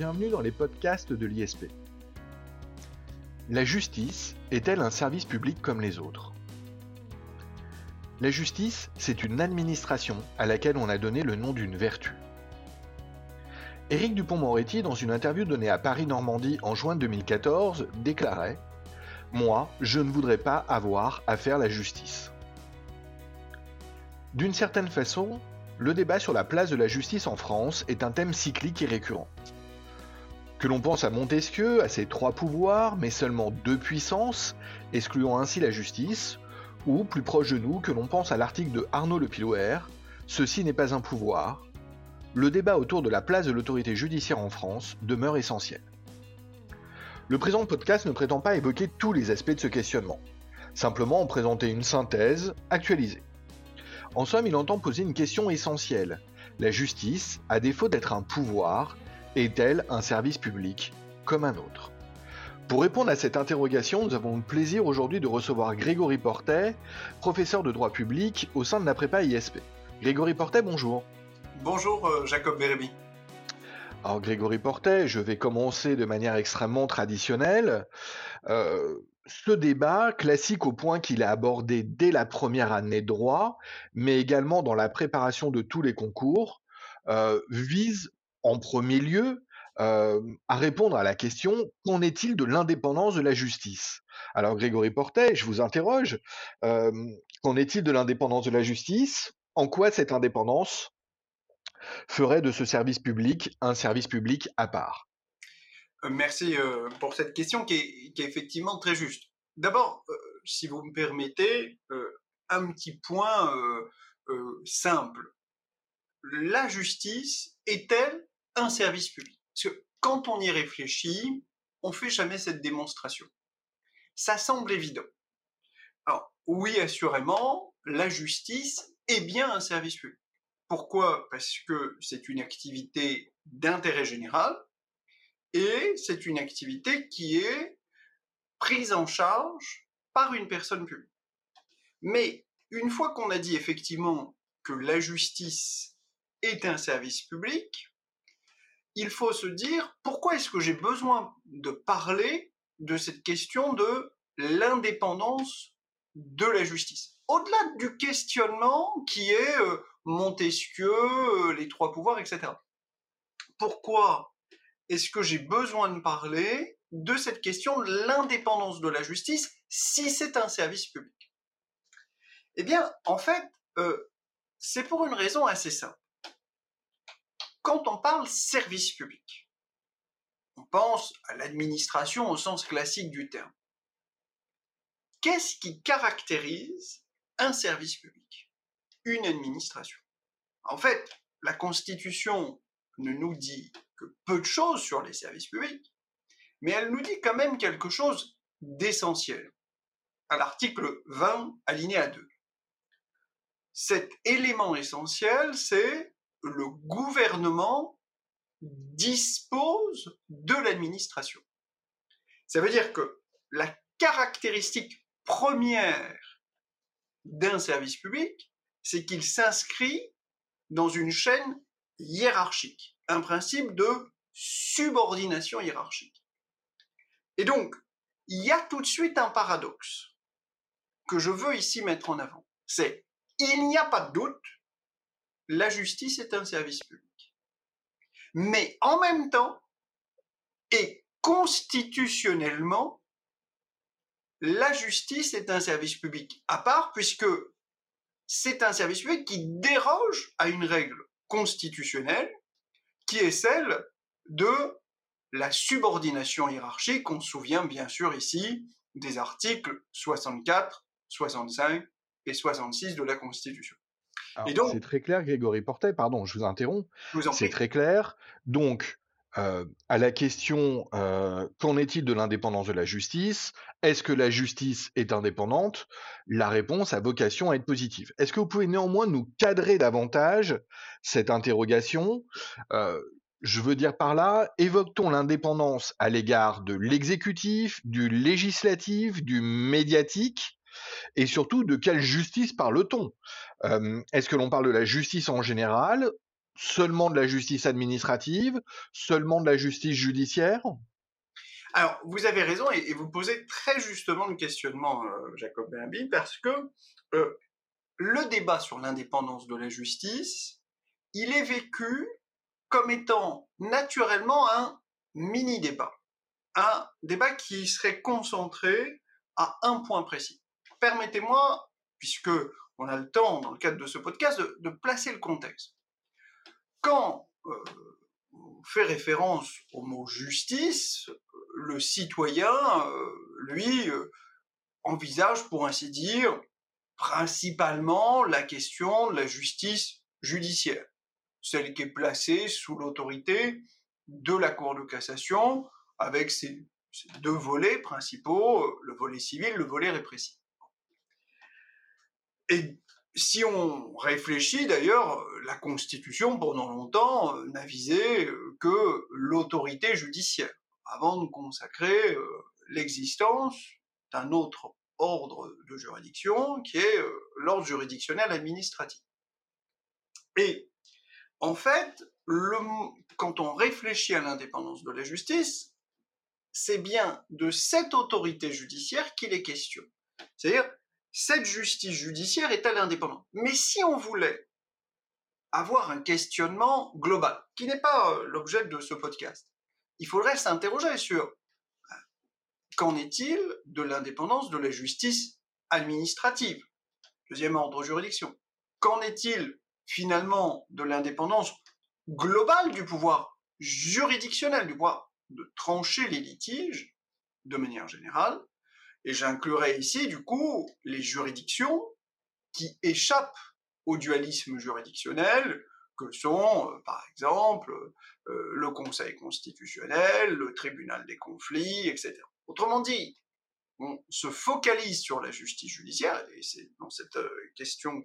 bienvenue dans les podcasts de l'ISP. La justice est-elle un service public comme les autres? La justice, c'est une administration à laquelle on a donné le nom d'une vertu. Éric Dupont-Moretti, dans une interview donnée à Paris-Normandie en juin 2014, déclarait Moi, je ne voudrais pas avoir à faire la justice. D'une certaine façon, le débat sur la place de la justice en France est un thème cyclique et récurrent. Que l'on pense à Montesquieu, à ses trois pouvoirs, mais seulement deux puissances, excluant ainsi la justice, ou plus proche de nous, que l'on pense à l'article de Arnaud Le Pilouer, ceci n'est pas un pouvoir, le débat autour de la place de l'autorité judiciaire en France demeure essentiel. Le présent podcast ne prétend pas évoquer tous les aspects de ce questionnement, simplement en présenter une synthèse actualisée. En somme, il entend poser une question essentielle. La justice, à défaut d'être un pouvoir, est-elle un service public comme un autre? Pour répondre à cette interrogation, nous avons le plaisir aujourd'hui de recevoir Grégory Portet, professeur de droit public au sein de la prépa ISP. Grégory Portet, bonjour. Bonjour euh, Jacob Bérébi. Alors Grégory Portet, je vais commencer de manière extrêmement traditionnelle. Euh, ce débat, classique au point qu'il est abordé dès la première année de droit, mais également dans la préparation de tous les concours, euh, vise en premier lieu euh, à répondre à la question qu'en est-il de l'indépendance de la justice? Alors Grégory Portet, je vous interroge, euh, qu'en est-il de l'indépendance de la justice? En quoi cette indépendance ferait de ce service public un service public à part? Euh, merci pour cette question qui est, effectivement très juste. D'abord, si vous me permettez, un petit point simple. La justice est-elle un service public Parce que quand on y réfléchit, on fait jamais cette démonstration. Ça semble évident. Alors, oui, assurément, la justice est bien un service public. Pourquoi? Parce que c'est une activité d'intérêt général, et c'est une activité qui est prise en charge par une personne publique. Mais une fois qu'on a dit effectivement que la justice est un service public, il faut se dire pourquoi est-ce que j'ai besoin de parler de cette question de l'indépendance de la justice? Au-delà du questionnement qui est euh, Montesquieu, euh, les trois pouvoirs, etc. Pourquoi est-ce que j'ai besoin de parler de cette question de l'indépendance de la justice si c'est un service public? Eh bien, en fait, euh, c'est pour une raison assez simple. Quand on parle service public, on pense à l'administration au sens classique du terme. Qu'est-ce qui caractérise un service public? Une administration. En fait, la Constitution ne nous dit peu de choses sur les services publics, mais elle nous dit quand même quelque chose d'essentiel. À l'article 20, alinéa 2. Cet élément essentiel, c'est le gouvernement dispose de l'administration. Ça veut dire que la caractéristique première d'un service public, c'est qu'il s'inscrit dans une chaîne hiérarchique un principe de subordination hiérarchique. Et donc, il y a tout de suite un paradoxe que je veux ici mettre en avant. C'est, il n'y a pas de doute, la justice est un service public. Mais en même temps, et constitutionnellement, la justice est un service public à part puisque c'est un service public qui déroge à une règle constitutionnelle qui est celle de la subordination hiérarchique. On se souvient bien sûr ici des articles 64, 65 et 66 de la Constitution. C'est très clair, Grégory Portet, pardon, je vous interromps. C'est très clair. Donc, euh, à la question euh, qu'en est-il de l'indépendance de la justice? Est-ce que la justice est indépendante? La réponse a vocation à être positive. Est-ce que vous pouvez néanmoins nous cadrer davantage cette interrogation? Euh, Je veux dire par là, évoque-t-on l'indépendance à l'égard de l'exécutif, du législatif, du médiatique? Et surtout de quelle justice parle-t-on? Est-ce que l'on parle de la justice en général? Seulement de la justice administrative? Seulement de la justice judiciaire? Alors, vous avez raison et, vous posez très justement le questionnement, euh, Jacob Bimbi, parce que euh, le débat sur l'indépendance de la justice, il est vécu comme étant naturellement un mini-débat, un débat qui serait concentré à un point précis. Permettez-moi, puisque on a le temps dans le cadre de ce podcast, de, placer le contexte. Quand euh, on fait référence au mot justice, le citoyen, euh, lui, euh, envisage, pour ainsi dire, principalement la question de la justice judiciaire, celle qui est placée sous l'autorité de la Cour de cassation, avec ses, deux volets principaux, le volet civil, le volet répressif. Et si on réfléchit d'ailleurs, la Constitution, pendant longtemps, n'a visé que l'autorité judiciaire avant de consacrer euh, l'existence d'un autre ordre de juridiction qui est euh, l'ordre juridictionnel administratif. Et en fait, quand on réfléchit à l'indépendance de la justice, c'est bien de cette autorité judiciaire qu'il est question. C'est-à-dire, cette justice judiciaire est-elle indépendante Mais si on voulait avoir un questionnement global, qui n'est pas euh, l'objet de ce podcast, il faudrait s'interroger sur euh, qu'en est-il de l'indépendance de la justice administrative, deuxième ordre juridiction. Qu'en est-il finalement de l'indépendance globale du pouvoir juridictionnel, du pouvoir de trancher les litiges de manière générale Et j'inclurai ici du coup les juridictions qui échappent au dualisme juridictionnel, que sont, euh, par exemple, euh, le Conseil constitutionnel, le tribunal des conflits, etc. Autrement dit, on se focalise sur la justice judiciaire, et c'est dans cette euh, question,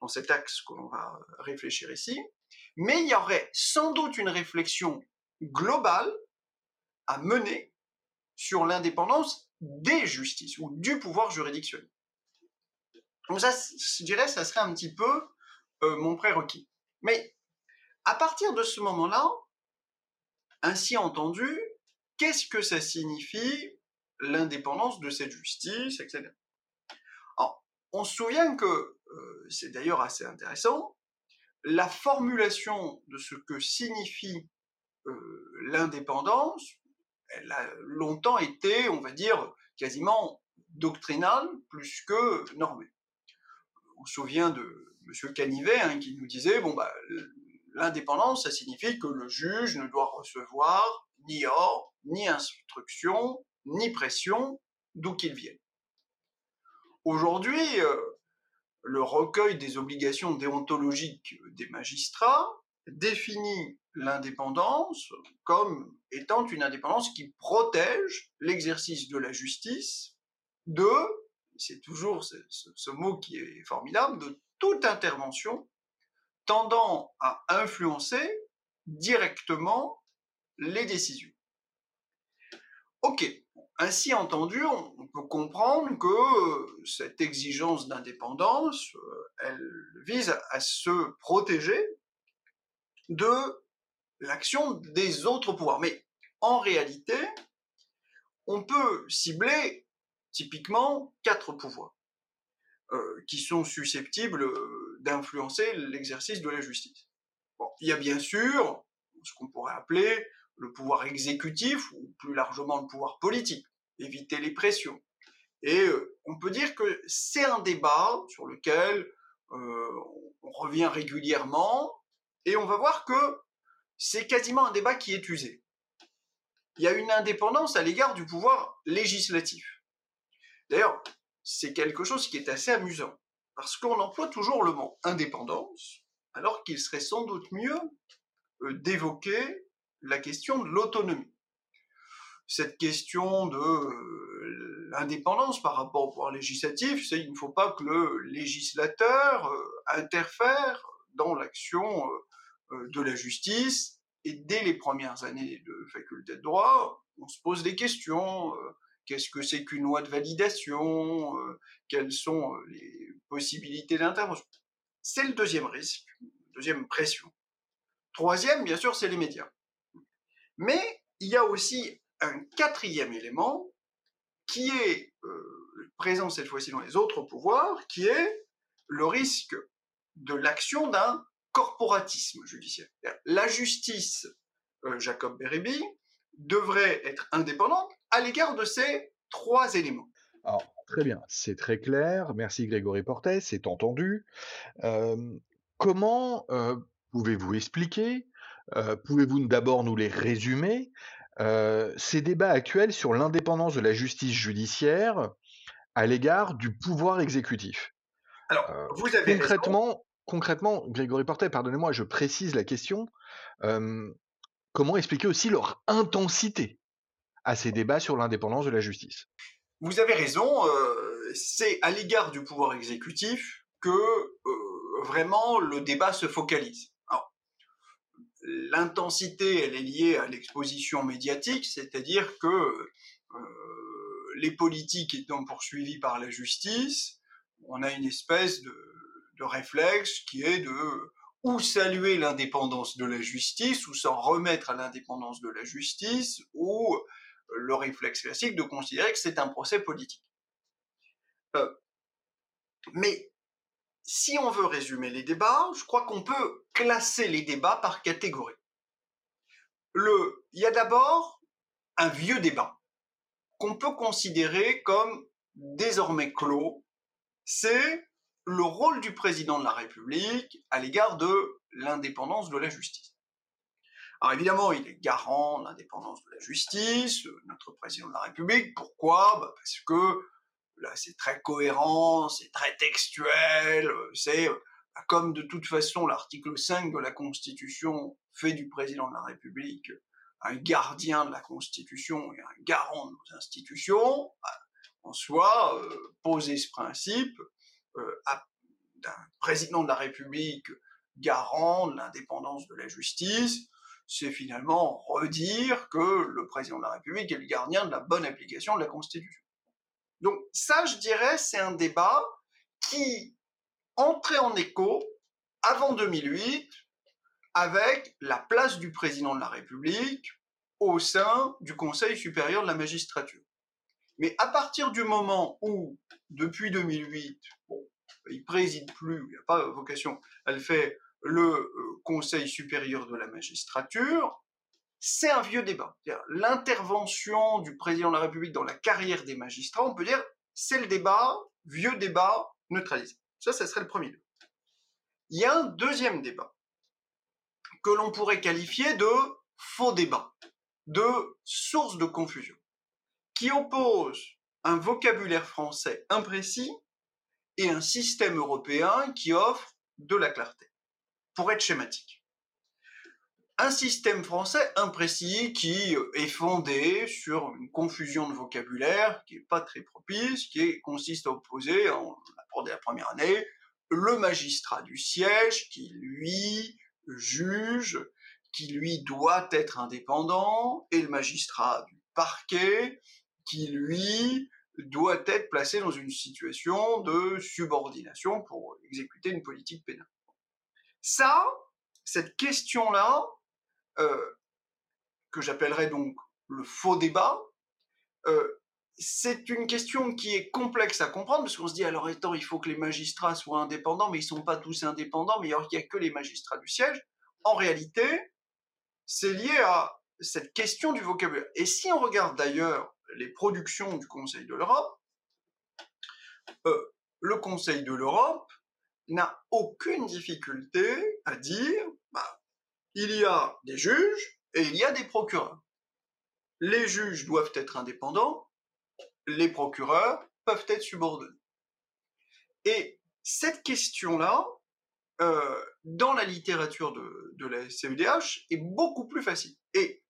dans cet axe que l'on va réfléchir ici, mais il y aurait sans doute une réflexion globale à mener sur l'indépendance des justices ou du pouvoir juridictionnel. Donc ça, je dirais, ça serait un petit peu mon prérequis. Mais à partir de ce moment-là, ainsi entendu, qu'est-ce que ça signifie l'indépendance de cette justice, etc. On se souvient que, euh, c'est d'ailleurs assez intéressant, la formulation de ce que signifie euh, l'indépendance, elle a longtemps été, on va dire, quasiment doctrinale plus que normée. On se souvient de M. Canivet hein, qui nous disait, bon, bah, l'indépendance, ça signifie que le juge ne doit recevoir ni ordre, ni instruction, ni pression, d'où qu'il vienne. Aujourd'hui, euh, le recueil des obligations déontologiques des magistrats définit l'indépendance comme étant une indépendance qui protège l'exercice de la justice de, c'est toujours ce, ce, mot qui est formidable, de toute intervention tendant à influencer directement les décisions. Ok, ainsi entendu, on peut comprendre que cette exigence d'indépendance, euh, elle vise à se protéger de l'action des autres pouvoirs. Mais en réalité, on peut cibler typiquement quatre pouvoirs. Euh, qui sont susceptibles euh, d'influencer l'exercice de la justice. il y a bien sûr ce qu'on pourrait appeler le pouvoir exécutif ou plus largement le pouvoir politique, éviter les pressions. Et euh, on peut dire que c'est un débat sur lequel on revient régulièrement et on va voir que c'est quasiment un débat qui est usé. Il y a une indépendance à l'égard du pouvoir législatif. D'ailleurs, c'est quelque chose qui est assez amusant, parce qu'on emploie toujours le mot indépendance, alors qu'il serait sans doute mieux euh, d'évoquer la question de l'autonomie. Cette question de euh, l'indépendance par rapport au pouvoir législatif, c'est il ne faut pas que le législateur euh, interfère dans l'action de la justice, et dès les premières années de faculté de droit, on se pose des questions qu'est-ce que c'est qu'une loi de validation, euh, quelles sont euh, les possibilités d'intervention. C'est le deuxième risque, deuxième pression. Troisième, bien sûr, c'est les médias. Mais il y a aussi un quatrième élément qui est euh, présent cette fois-ci dans les autres pouvoirs, qui est le risque de l'action d'un corporatisme judiciaire. La justice, euh, Jacob Beribi, devrait être indépendante à l'égard de ces trois éléments. Alors, très bien, c'est très clair. Merci Grégory Portet, c'est entendu. Euh, comment euh, pouvez-vous expliquer, pouvez-vous d'abord nous les résumer, ces débats actuels sur l'indépendance de la justice judiciaire à l'égard du pouvoir exécutif? Alors, vous avez concrètement, concrètement, Grégory Portet, pardonnez-moi, je précise la question. comment expliquer aussi leur intensité à ces débats sur l'indépendance de la justice? Vous avez raison, c'est à l'égard du pouvoir exécutif que vraiment le débat se focalise. L'intensité, elle est liée à l'exposition médiatique, c'est-à-dire que les politiques étant poursuivis par la justice, on a une espèce de de réflexe qui est de ou saluer l'indépendance de la justice, ou s'en remettre à l'indépendance de la justice, ou le réflexe classique de considérer que c'est un procès politique. Euh, mais si on veut résumer les débats, je crois qu'on peut classer les débats par catégorie. Il y a d'abord un vieux débat qu'on peut considérer comme désormais clos. C'est le rôle du président de la République à l'égard de l'indépendance de la justice. Alors évidemment, il est garant de l'indépendance de la justice, notre président de la République. Pourquoi? Bah, Parce que là, c'est très cohérent, c'est très textuel, c'est bah, comme de toute façon l'article 5 de la Constitution fait du président de la République un gardien de la Constitution et un garant de nos institutions, bah, en soi, euh, poser ce principe, euh, d'un président de la République garant de l'indépendance de la justice, c'est finalement redire que le président de la République est le gardien de la bonne application de la Constitution. Donc ça, je dirais, c'est un débat qui entrait en écho avant 2008 avec la place du président de la République au sein du Conseil supérieur de la magistrature. Mais à partir du moment où, depuis 2008, bon, il préside plus, il n'a pas vocation, elle fait le euh, Conseil supérieur de la magistrature, c'est un vieux débat. L'intervention du président de la République dans la carrière des magistrats, on peut dire, c'est le débat, vieux débat, neutralisé. Ça, ça serait le premier. Il y a un deuxième débat que l'on pourrait qualifier de faux débat, de source de confusion, qui oppose un vocabulaire français imprécis et un système européen qui offre de la clarté, pour être schématique. Un système français imprécis qui est fondé sur une confusion de vocabulaire qui n'est pas très propice, qui consiste à opposer, on l'a la première année, le magistrat du siège qui, lui, juge, qui, lui, doit être indépendant, et le magistrat du parquet qui, lui, doit être placé dans une situation de subordination pour exécuter une politique pénale. Ça, cette question-là, euh, que j'appellerais donc le faux débat, euh, c'est une question qui est complexe à comprendre parce qu'on se dit alors étant il faut que les magistrats soient indépendants, mais ils sont pas tous indépendants, mais il n'y a que les magistrats du siège. En réalité, c'est lié à cette question du vocabulaire. Et si on regarde d'ailleurs les productions du Conseil de l'Europe, euh, le Conseil de l'Europe n'a aucune difficulté à dire bah, il y a des juges et il y a des procureurs. Les juges doivent être indépendants, les procureurs peuvent être subordonnés. Et cette question-là, euh, dans la littérature de, de la CEDH, est beaucoup plus facile. Et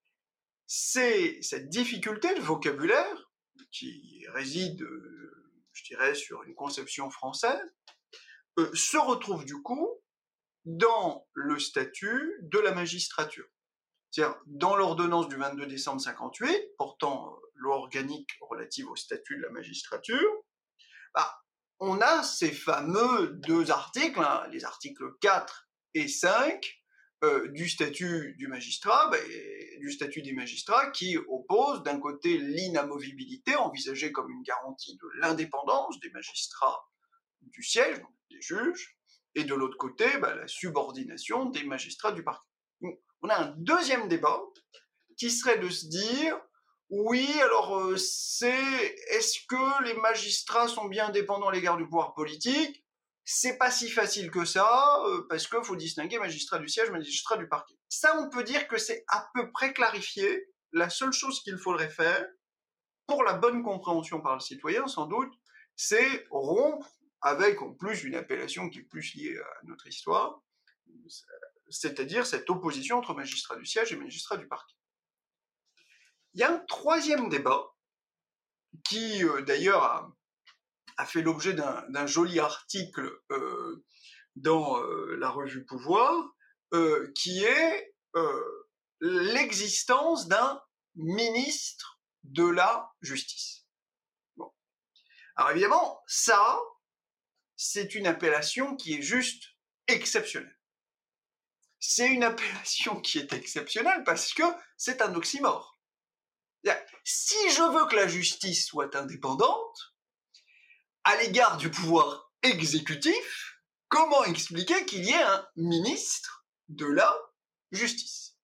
c'est cette difficulté de vocabulaire qui réside, euh, je dirais, sur une conception française, euh, se retrouve du coup dans le statut de la magistrature. C'est-à-dire, dans l'ordonnance du 22 décembre 58, portant euh, loi organique relative au statut de la magistrature, bah, on a ces fameux deux articles, hein, les articles 4 et 5, euh, du statut du magistrat, bah, du statut des magistrats qui oppose d'un côté l'inamovibilité envisagée comme une garantie de l'indépendance des magistrats du siège, des juges, et de l'autre côté bah, la subordination des magistrats du parquet. on a un deuxième débat qui serait de se dire oui, alors euh, c'est est-ce que les magistrats sont bien indépendants à l'égard du pouvoir politique? C'est pas si facile que ça, euh, parce qu'il faut distinguer magistrat du siège, magistrat du parquet. Ça, on peut dire que c'est à peu près clarifié. La seule chose qu'il faudrait faire, pour la bonne compréhension par le citoyen, sans doute, c'est rompre avec, en plus, une appellation qui est plus liée à notre histoire, c'est-à-dire cette opposition entre magistrat du siège et magistrat du parquet. Il y a un troisième débat, qui euh, d'ailleurs a a fait l'objet d'un joli article euh, dans euh, la revue Pouvoir, euh, qui est l'existence d'un ministre de la justice. Bon. Alors évidemment, ça, c'est une appellation qui est juste exceptionnelle. C'est une appellation qui est exceptionnelle parce que c'est un oxymore. Si je veux que la justice soit indépendante, à l'égard du pouvoir exécutif, comment expliquer qu'il y ait un ministre de la justice?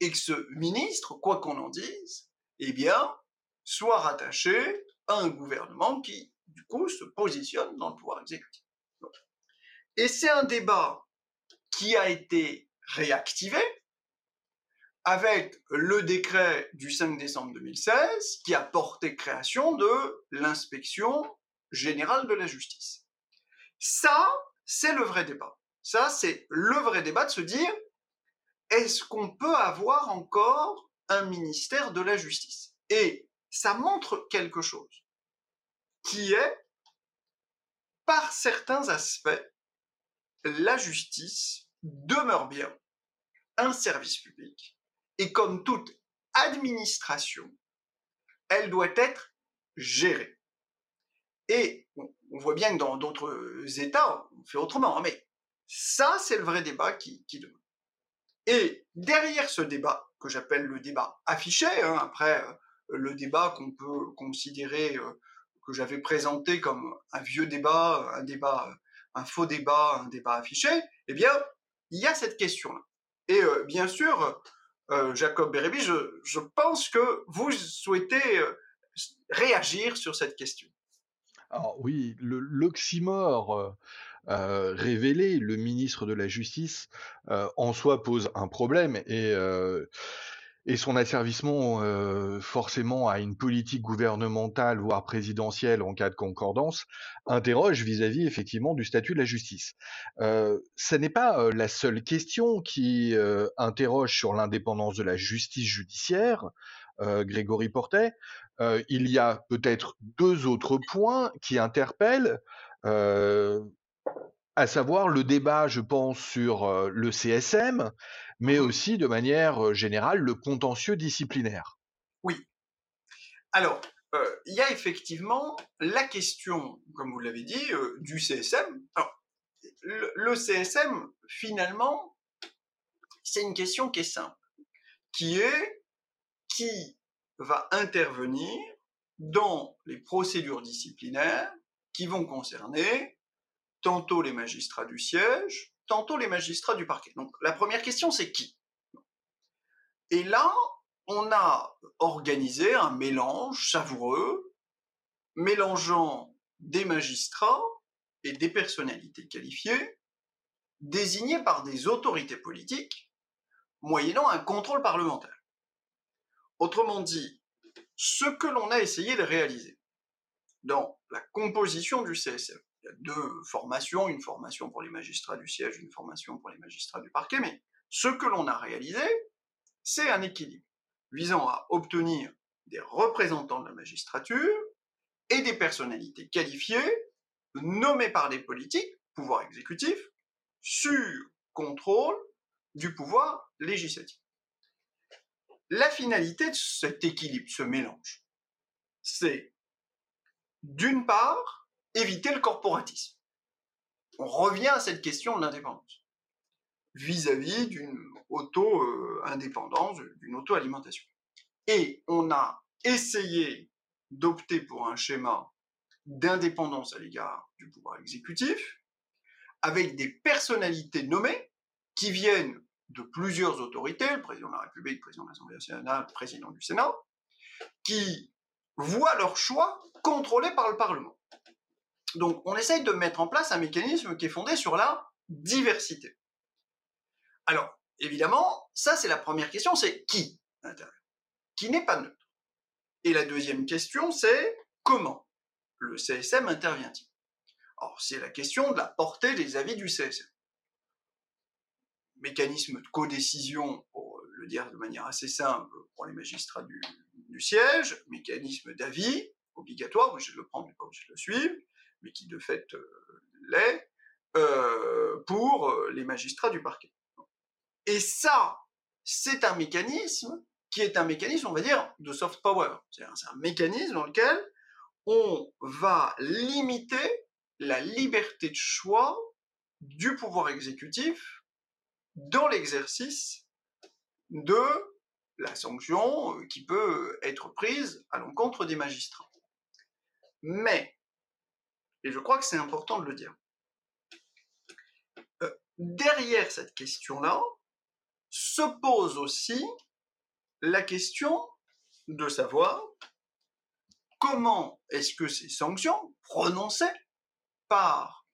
Et que ce ministre, quoi qu'on en dise, eh bien, soit rattaché à un gouvernement qui, du coup, se positionne dans le pouvoir exécutif. Et c'est un débat qui a été réactivé avec le décret du 5 décembre 2016 qui a porté création de l'inspection générale de la justice. Ça, c'est le vrai débat. Ça, c'est le vrai débat de se dire, est-ce qu'on peut avoir encore un ministère de la justice? Et ça montre quelque chose, qui est, par certains aspects, la justice demeure bien un service public, et comme toute administration, elle doit être gérée. Et on voit bien que dans d'autres États, on fait autrement. Hein, mais ça, c'est le vrai débat qui, qui demande. Et derrière ce débat, que j'appelle le débat affiché, hein, après euh, le débat qu'on peut considérer, euh, que j'avais présenté comme un vieux débat, un débat, un faux débat, un débat affiché, eh bien, il y a cette question-là. Et euh, bien sûr, Jacob Bérébi, je, pense que vous souhaitez réagir sur cette question. Alors oui, l'oxymore révélé, le ministre de la Justice, en soi pose un problème et, son asservissement forcément à une politique gouvernementale, voire présidentielle en cas de concordance, interroge vis-à-vis effectivement du statut de la justice. ce n'est pas la seule question qui interroge sur l'indépendance de la justice judiciaire, Grégory Portet, euh, il y a peut-être deux autres points qui interpellent, euh, à savoir le débat, je pense, sur euh, le CSM, mais mmh aussi de manière générale le contentieux disciplinaire. Oui. Alors, il y a effectivement la question, comme vous l'avez dit, du CSM. le, CSM, finalement, c'est une question qui est simple, qui est qui va intervenir dans les procédures disciplinaires qui vont concerner tantôt les magistrats du siège, tantôt les magistrats du parquet. Donc la première question, c'est qui? Et là, on a organisé un mélange savoureux, mélangeant des magistrats et des personnalités qualifiées, désignées par des autorités politiques, moyennant un contrôle parlementaire. Autrement dit, ce que l'on a essayé de réaliser dans la composition du CSM, il y a deux formations, une formation pour les magistrats du siège, une formation pour les magistrats du parquet, mais ce que l'on a réalisé, c'est un équilibre visant à obtenir des représentants de la magistrature et des personnalités qualifiées nommées par des politiques, pouvoir exécutif, sur contrôle du pouvoir législatif. La finalité de cet équilibre, ce mélange, c'est d'une part éviter le corporatisme. On revient à cette question de l'indépendance. vis-à-vis d'une auto-indépendance, d'une auto-alimentation. Et on a essayé d'opter pour un schéma d'indépendance à l'égard du pouvoir exécutif, avec des personnalités nommées qui viennent de plusieurs autorités, le président de la République, le président de l'Assemblée nationale, le président du Sénat, qui voient leur choix contrôlé par le Parlement. Donc on essaye de mettre en place un mécanisme qui est fondé sur la diversité. Alors, évidemment, ça c'est la première question, c'est qui Qui n'est pas neutre? Et la deuxième question, c'est comment le CSM intervient-il? Alors, c'est la question de la portée des avis du CSM. Mécanisme de codécision, pour le dire de manière assez simple pour les magistrats du, siège, mécanisme d'avis obligatoire, je le prends, mais pas obligé de le suivre, mais qui de fait euh, l'est, euh, pour euh, les magistrats du parquet. Et ça, c'est un mécanisme qui est un mécanisme, on va dire, de soft power. C'est un, mécanisme dans lequel on va limiter la liberté de choix du pouvoir exécutif dans l'exercice de la sanction euh, qui peut être prise à l'encontre des magistrats. Mais, et je crois que c'est important de le dire, euh, derrière cette question-là se pose aussi la question de savoir comment est-ce que ces sanctions prononcées par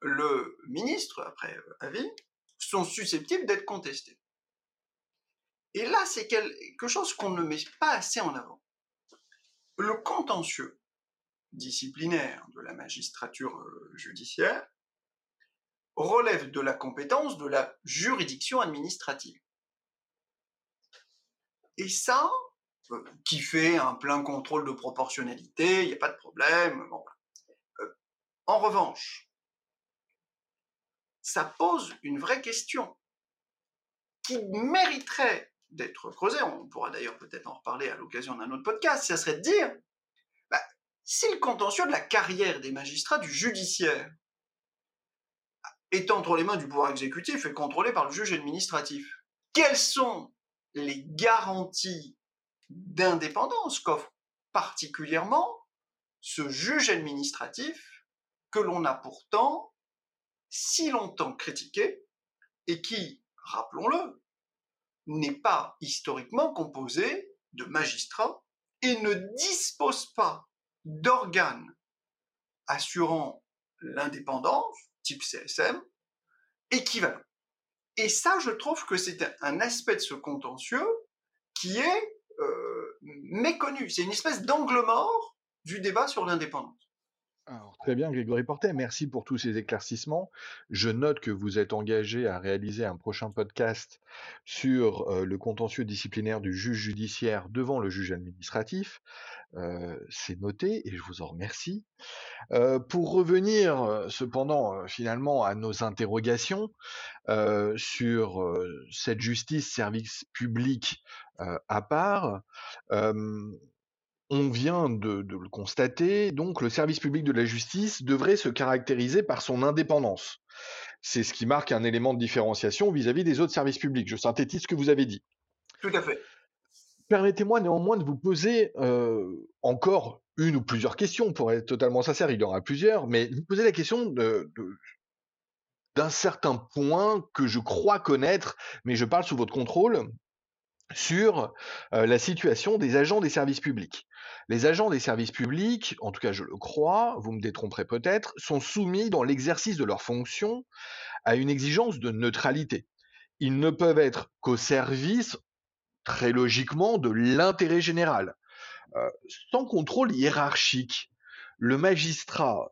le ministre, après avis, sont susceptibles d'être contestées. Et là, c'est quelque chose qu'on ne met pas assez en avant. Le contentieux disciplinaire de la magistrature euh, judiciaire relève de la compétence de la juridiction administrative. Et ça, euh, qui fait un plein contrôle de proportionnalité, il n'y a pas de problème. Euh, en revanche, ça pose une vraie question qui mériterait d'être creusée. On pourra d'ailleurs peut-être en reparler à l'occasion d'un autre podcast. Ça serait de dire, bah, si le contentieux de la carrière des magistrats du judiciaire est entre les mains du pouvoir exécutif et contrôlé par le juge administratif, quelles sont les garanties d'indépendance qu'offre particulièrement ce juge administratif que l'on a pourtant si longtemps critiqué et qui, rappelons-le, n'est pas historiquement composé de magistrats et ne dispose pas d'organes assurant l'indépendance, type CSM, équivalent. Et ça, je trouve que c'est un aspect de ce contentieux qui est euh, méconnu. C'est une espèce d'angle mort du débat sur l'indépendance. Très bien, Grégory Portet, merci pour tous ces éclaircissements. Je note que vous êtes engagé à réaliser un prochain podcast sur euh, le contentieux disciplinaire du juge judiciaire devant le juge administratif. Euh, c'est noté et je vous en remercie. pour revenir cependant finalement à nos interrogations sur cette justice service public à part, on vient de, le constater, donc le service public de la justice devrait se caractériser par son indépendance. C'est ce qui marque un élément de différenciation vis-à-vis des autres services publics. Je synthétise ce que vous avez dit. Tout à fait. Permettez-moi néanmoins de vous poser encore une ou plusieurs questions, pour être totalement sincère, il y en aura plusieurs, mais vous poser la question d'un certain point que je crois connaître, mais je parle sous votre contrôle, sur la situation des agents des services publics. Les agents des services publics, en tout cas je le crois, vous me détromperez peut-être, sont soumis dans l'exercice de leurs fonctions à une exigence de neutralité. Ils ne peuvent être qu'au service, très logiquement, de l'intérêt général. sans contrôle hiérarchique, le magistrat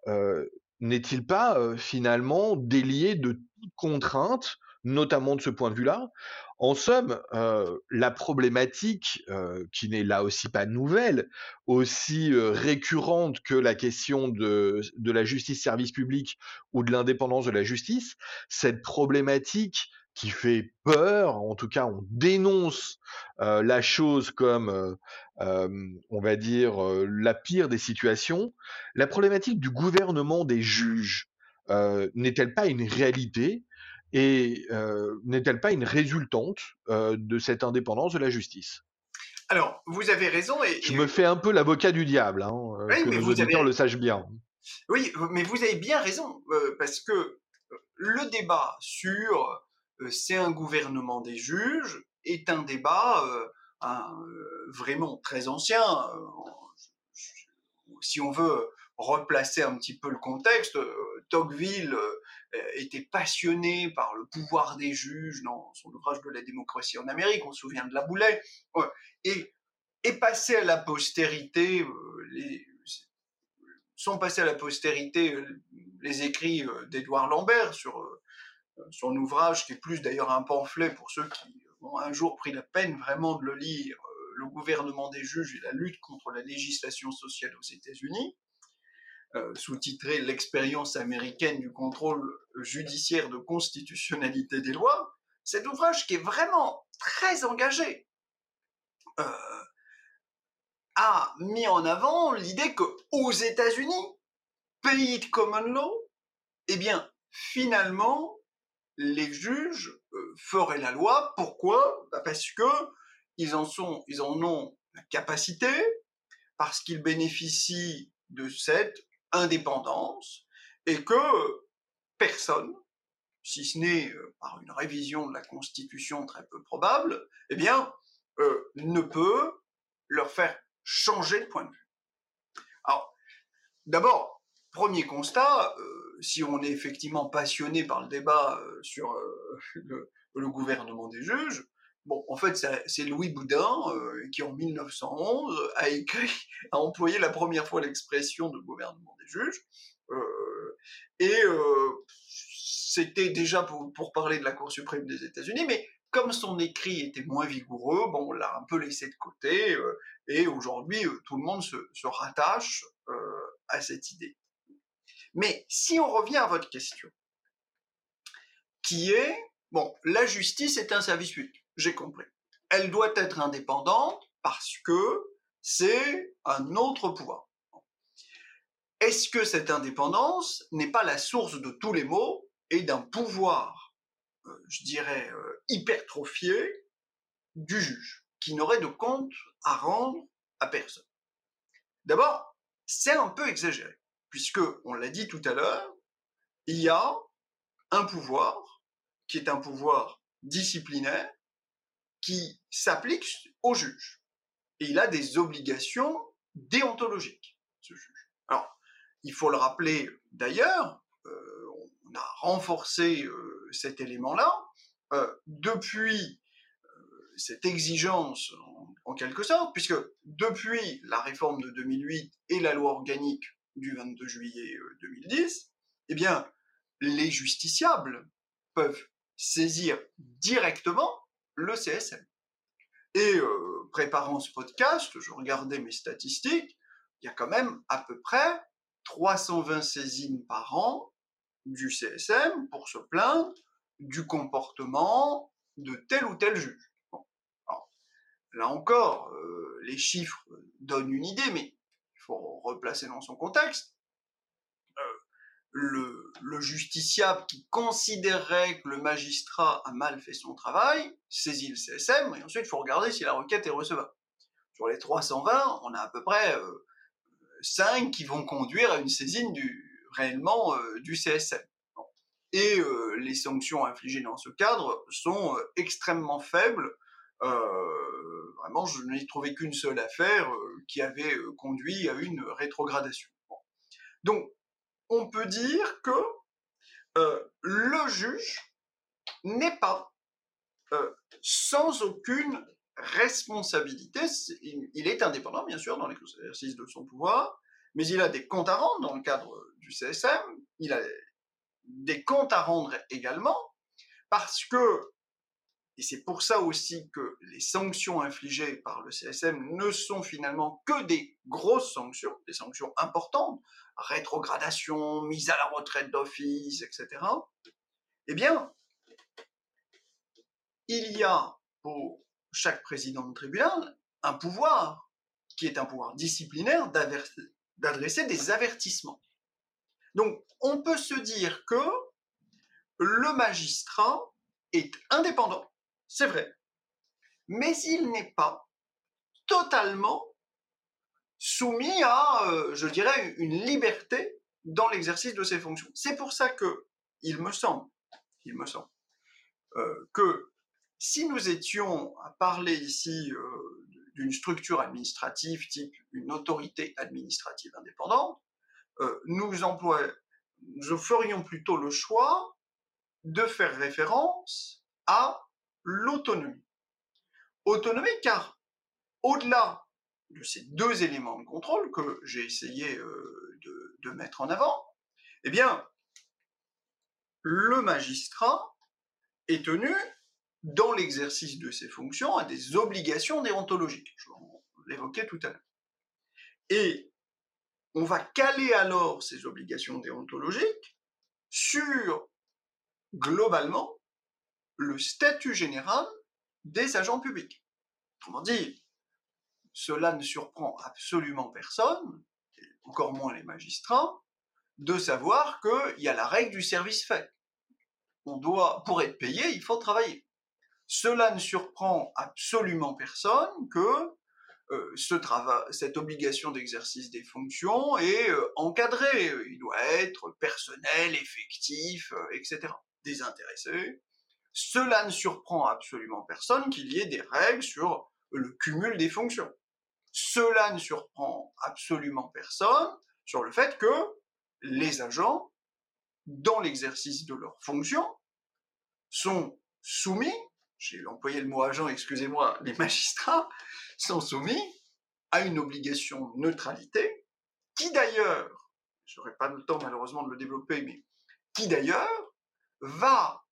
n'est-il pas finalement délié de toute contrainte, notamment de ce point de vue-là, en somme, euh, la problématique, euh, qui n'est là aussi pas nouvelle, aussi euh, récurrente que la question de, de la justice service public ou de l'indépendance de la justice, cette problématique qui fait peur, en tout cas on dénonce la chose comme, on va dire, la pire des situations, la problématique du gouvernement des juges n'est-elle pas une réalité? Et n'est-elle pas une résultante de cette indépendance de la justice? Alors, vous avez raison. Et, Je me fais un peu l'avocat du diable, hein, que nos auditeurs le sachent bien. Oui, mais vous avez bien raison, parce que le débat sur c'est un gouvernement des juges est un débat vraiment très ancien. Si on veut replacer un petit peu le contexte, Tocqueville était passionné par le pouvoir des juges dans son ouvrage de la démocratie en Amérique, on se souvient de la boulet, et est passé à la postérité, les, sont passés à la postérité les écrits d'Édouard Lambert sur son ouvrage, qui est plus d'ailleurs un pamphlet pour ceux qui ont un jour pris la peine vraiment de le lire, Le gouvernement des juges et la lutte contre la législation sociale aux États-Unis. Euh, sous-titré L'expérience américaine du contrôle judiciaire de constitutionnalité des lois, cet ouvrage qui est vraiment très engagé euh, a mis en avant l'idée que aux États-Unis, pays de common law, eh bien, finalement, les juges euh, feraient la loi. Pourquoi? Bah, Parce que ils en sont, ils en ont la capacité, parce qu'ils bénéficient de cette indépendance et que personne, si ce n'est euh, par une révision de la Constitution très peu probable, eh bien, euh, ne peut leur faire changer de point de vue. Alors, d'abord, premier constat, euh, si on est effectivement passionné par le débat sur le, le, gouvernement des juges, Bon, en fait, c'est Louis Boudin euh, qui, en 1911, a écrit, a employé la première fois l'expression de gouvernement des juges. Euh, et euh, c'était déjà pour, parler de la Cour suprême des États-Unis, mais comme son écrit était moins vigoureux, bon, on l'a un peu laissé de côté. et aujourd'hui, tout le monde se, se rattache à cette idée. Mais si on revient à votre question, qui est, bon, la justice est un service public j'ai compris. Elle doit être indépendante parce que c'est un autre pouvoir. Est-ce que cette indépendance n'est pas la source de tous les maux et d'un pouvoir, euh, je dirais, euh, hypertrophié du juge, qui n'aurait de compte à rendre à personne? D'abord, c'est un peu exagéré, puisque, on l'a dit tout à l'heure, il y a un pouvoir qui est un pouvoir disciplinaire qui s'applique au juge. Et il a des obligations déontologiques, ce juge. Alors, il faut le rappeler d'ailleurs, euh, on a renforcé euh, cet élément-là, euh, depuis cette exigence en, quelque sorte, puisque depuis la réforme de 2008 et la loi organique du 22 juillet 2010, eh bien, les justiciables peuvent saisir directement le CSM. Et euh, préparant ce podcast, je regardais mes statistiques, il y a quand même à peu près 320 saisines par an du CSM pour se plaindre du comportement de tel ou tel juge. là encore, euh, les chiffres donnent une idée, mais il faut replacer dans son contexte le, justiciable qui considérerait que le magistrat a mal fait son travail saisit le CSM, et ensuite il faut regarder si la requête est recevable. Sur les 320, on a à peu près 5 euh, qui vont conduire à une saisine du, réellement euh, du CSM. Et euh, les sanctions infligées dans ce cadre sont extrêmement faibles. vraiment, je n'ai trouvé qu'une seule affaire qui avait conduit à une rétrogradation. Donc, on peut dire que euh, le juge n'est pas euh, sans aucune responsabilité. Il, est indépendant, bien sûr, dans l'exercice de son pouvoir, mais il a des comptes à rendre dans le cadre du CSM, il a des comptes à rendre également, parce que, et c'est pour ça aussi que les sanctions infligées par le CSM ne sont finalement que des grosses sanctions, des sanctions importantes, rétrogradation, mise à la retraite d'office, etc., eh bien, il y a pour chaque président de tribunal un pouvoir qui est un pouvoir disciplinaire d'adresser des avertissements. Donc, on peut se dire que le magistrat est indépendant, c'est vrai, mais il n'est pas totalement soumis à, euh, je dirais, une liberté dans l'exercice de ses fonctions. C'est pour ça que, il me semble, il me semble, euh, que si nous étions à parler ici euh, d'une structure administrative type une autorité administrative indépendante, nous, ferions plutôt le choix de faire référence à l'autonomie. Autonomie car au-delà de ces deux éléments de contrôle que j'ai essayé euh, de, mettre en avant, eh bien, le magistrat est tenu, dans l'exercice de ses fonctions, à des obligations déontologiques. Je l'évoquais tout à l'heure. Et on va caler alors ces obligations déontologiques sur, globalement, le statut général des agents publics. Autrement dit, cela ne surprend absolument personne, encore moins les magistrats, de savoir qu'il y a la règle du service fait. On doit, pour être payé, il faut travailler. Cela ne surprend absolument personne que euh, ce travail, cette obligation d'exercice des fonctions est euh, encadrée. Il doit être personnel, effectif, euh, etc. Désintéressé. Cela ne surprend absolument personne qu'il y ait des règles sur le cumul des fonctions. Cela ne surprend absolument personne sur le fait que les agents, dans l'exercice de leurs fonctions, sont soumis, j'ai employé le mot agent, excusez-moi, les magistrats, sont soumis à une obligation de neutralité, qui d'ailleurs, je n'aurai pas le temps malheureusement de le développer, mais qui d'ailleurs va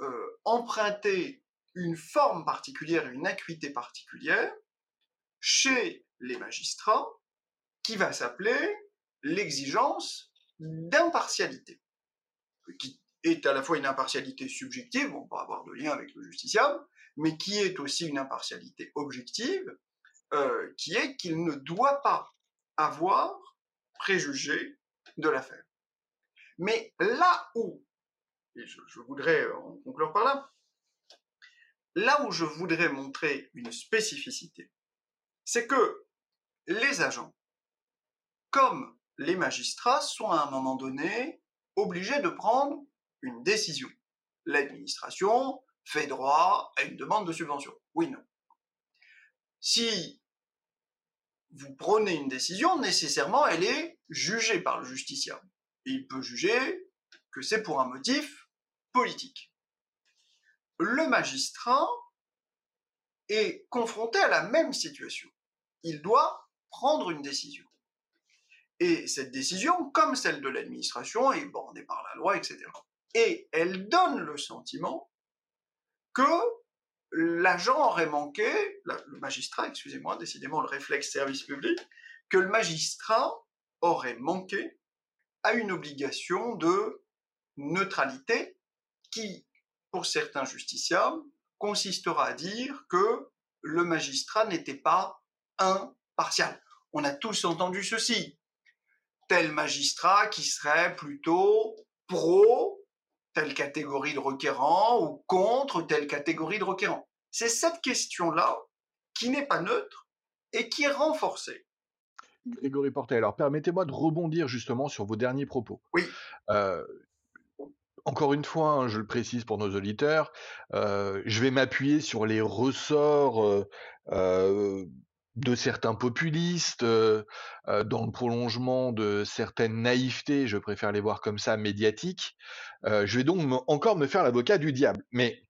euh, emprunter une forme particulière, une acuité particulière chez les magistrats, qui va s'appeler l'exigence d'impartialité, qui est à la fois une impartialité subjective, on peut avoir de lien avec le justiciable, mais qui est aussi une impartialité objective, euh, qui est qu'il ne doit pas avoir préjugé de l'affaire. Mais là où, et je, voudrais en conclure par là, là où je voudrais montrer une spécificité, c'est que les agents, comme les magistrats, sont à un moment donné obligés de prendre une décision. L'administration fait droit à une demande de subvention. Oui, non. Si vous prenez une décision, nécessairement, elle est jugée par le justiciable. il peut juger que c'est pour un motif Le magistrat est confronté à la même situation. Il doit prendre une décision. Et cette décision, comme celle de l'administration, est bornée par la loi, etc. Et elle donne le sentiment que l'agent aurait manqué, le magistrat, excusez-moi, décidément le réflexe service public, que le magistrat aurait manqué à une obligation de neutralité qui, pour certains justiciables, consistera à dire que le magistrat n'était pas impartial on a tous entendu ceci. Tel magistrat qui serait plutôt pro telle catégorie de requérants ou contre telle catégorie de requérants. C'est cette question-là qui n'est pas neutre et qui est renforcée. Grégory Portet, alors permettez-moi de rebondir justement sur vos derniers propos. Oui. Euh, encore une fois, hein, je le précise pour nos auditeurs, euh, je vais m'appuyer sur les ressorts euh, de certains populistes, euh, euh, dans le prolongement de certaines naïvetés, je préfère les voir comme ça, médiatiques. Euh, je vais donc encore me faire l'avocat du diable. Mais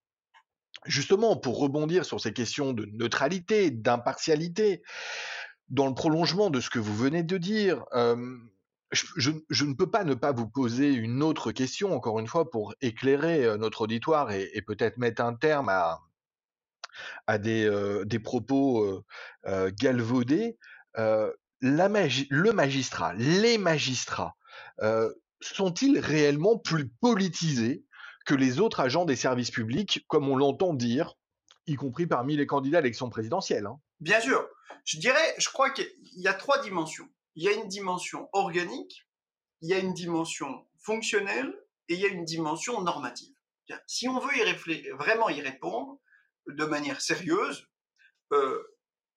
justement, pour rebondir sur ces questions de neutralité, d'impartialité, dans le prolongement de ce que vous venez de dire, je, ne peux pas ne pas vous poser une autre question, encore une fois, pour éclairer notre auditoire et peut-être mettre un terme à, à des, propos galvaudés, la le magistrat, les magistrats, sont-ils réellement plus politisés que les autres agents des services publics, comme on l'entend dire, y compris parmi les candidats à l'élection présidentielle hein? Bien sûr. Je dirais, je crois qu'il y a trois dimensions. Il y a une dimension organique, il y a une dimension fonctionnelle et il y a une dimension normative. Si on veut y vraiment y répondre de manière sérieuse, euh,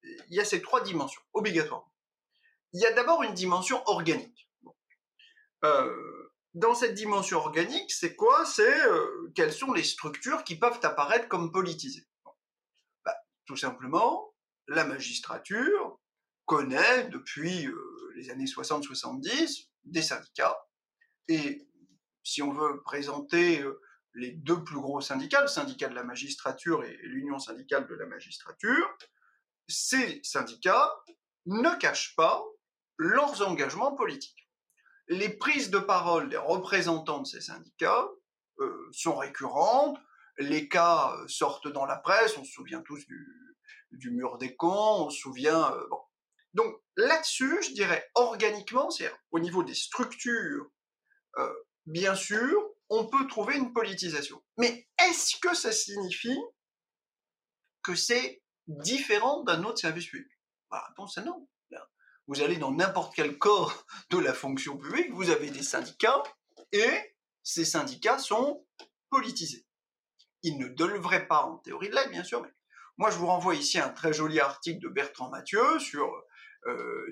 il y a ces trois dimensions, obligatoirement. Il y a d'abord une dimension organique. Euh, dans cette dimension organique, c'est quoi? C'est euh, quelles sont les structures qui peuvent apparaître comme politisées bah, Tout simplement, la magistrature connaît depuis les années 60-70 des syndicats. Et si on veut présenter les deux plus gros syndicats, le syndicat de la magistrature et l'union syndicale de la magistrature, ces syndicats ne cachent pas leurs engagements politiques. Les prises de parole des représentants de ces syndicats euh, sont récurrentes, les cas euh, sortent dans la presse, on se souvient tous du, mur des cons, on se souvient... Euh, Donc là-dessus, je dirais organiquement, c'est au niveau des structures, bien sûr, on peut trouver une politisation. Mais est-ce que ça signifie que c'est différent d'un autre service public? La réponse est non. Vous allez dans n'importe quel corps de la fonction publique, vous avez des syndicats, et ces syndicats sont politisés. Ils ne devraient pas en théorie de l'être, bien sûr, mais moi je vous renvoie ici un très joli article de Bertrand Mathieu sur euh,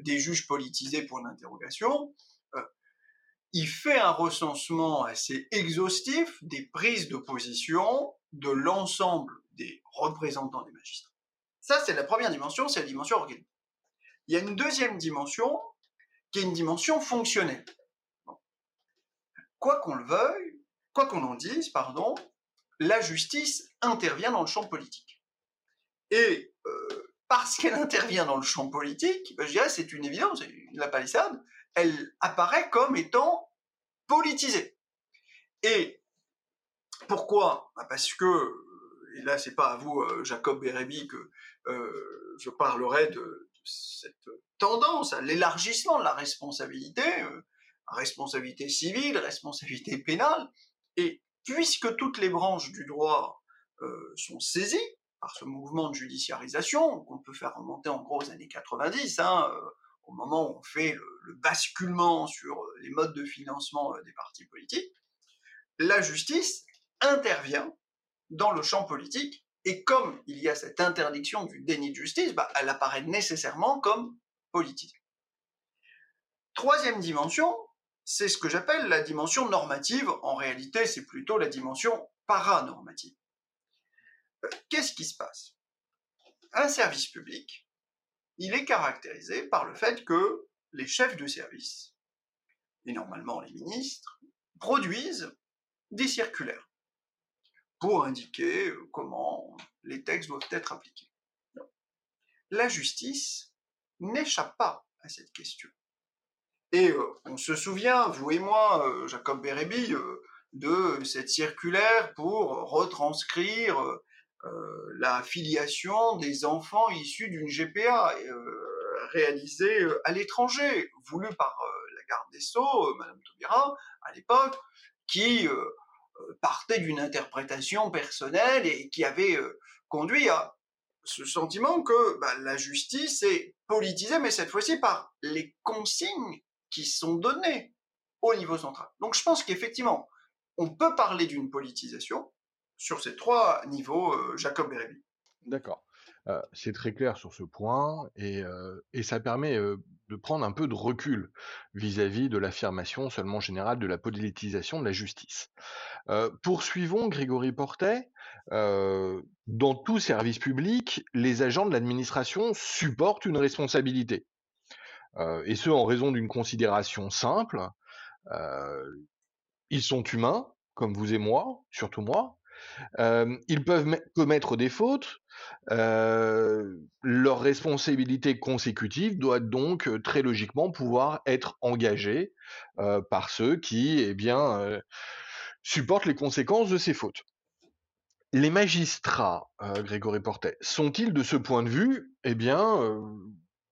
des juges politisés pour l'interrogation il fait un recensement assez exhaustif des prises de position de l'ensemble des représentants des magistrats. Ça, c'est la première dimension, c'est la dimension organique. Il y a une deuxième dimension qui est une dimension fonctionnelle. Quoi qu'on le veuille, quoi qu'on en dise, pardon, la justice intervient dans le champ politique. Et euh, parce qu'elle intervient dans le champ politique, ben, je dirais c'est une évidence, la palissade, elle apparaît comme étant politisée. Et pourquoi? Bah, Parce que, et là c'est pas à vous, euh, Jacob Bérébi, que euh, je parlerai de, cette tendance à l'élargissement de la responsabilité, euh, responsabilité civile, responsabilité pénale, et puisque toutes les branches du droit sont saisies par ce mouvement de judiciarisation, qu'on peut faire remonter en gros aux années 90, hein, au moment où on fait le, basculement sur euh, les modes de financement euh, des partis politiques, la justice intervient dans le champ politique et comme il y a cette interdiction du déni de justice, bah, elle apparaît nécessairement comme politique. Troisième dimension, c'est ce que j'appelle la dimension normative. En réalité, c'est plutôt la dimension paranormative. Qu'est-ce qui se passe? Un service public il est caractérisé par le fait que les chefs de service, et normalement les ministres, produisent des circulaires pour indiquer euh, comment les textes doivent être appliqués. La justice n'échappe pas à cette question. Et euh, on se souvient, vous et moi, euh, Jacob Bérébi, de cette circulaire pour retranscrire la filiation des enfants issus d'une GPA euh, réalisée euh, à l'étranger, voulue par la garde des Sceaux, Madame Taubira, à l'époque, qui partait d'une interprétation personnelle et qui avait conduit à ce sentiment que bah, la justice est politisée, mais cette fois-ci par les consignes qui sont données au niveau central. Donc je pense qu'effectivement, on peut parler d'une politisation, sur ces trois niveaux, euh, Jacob Bérébi. D'accord. Euh, c'est très clair sur ce point et, euh, ça permet de prendre un peu de recul vis-à-vis de l'affirmation seulement générale de la politisation de la justice. poursuivons Grégory Portet. dans tout service public, les agents de l'administration supportent une responsabilité. et ce, en raison d'une considération simple. ils sont humains, comme vous et moi, surtout moi, ils peuvent commettre des fautes. leur responsabilité consécutive doit donc très logiquement pouvoir être engagée par ceux qui, eh bien, supportent les conséquences de ces fautes. Les magistrats, Grégory Portet, sont-ils de ce point de vue, eh bien,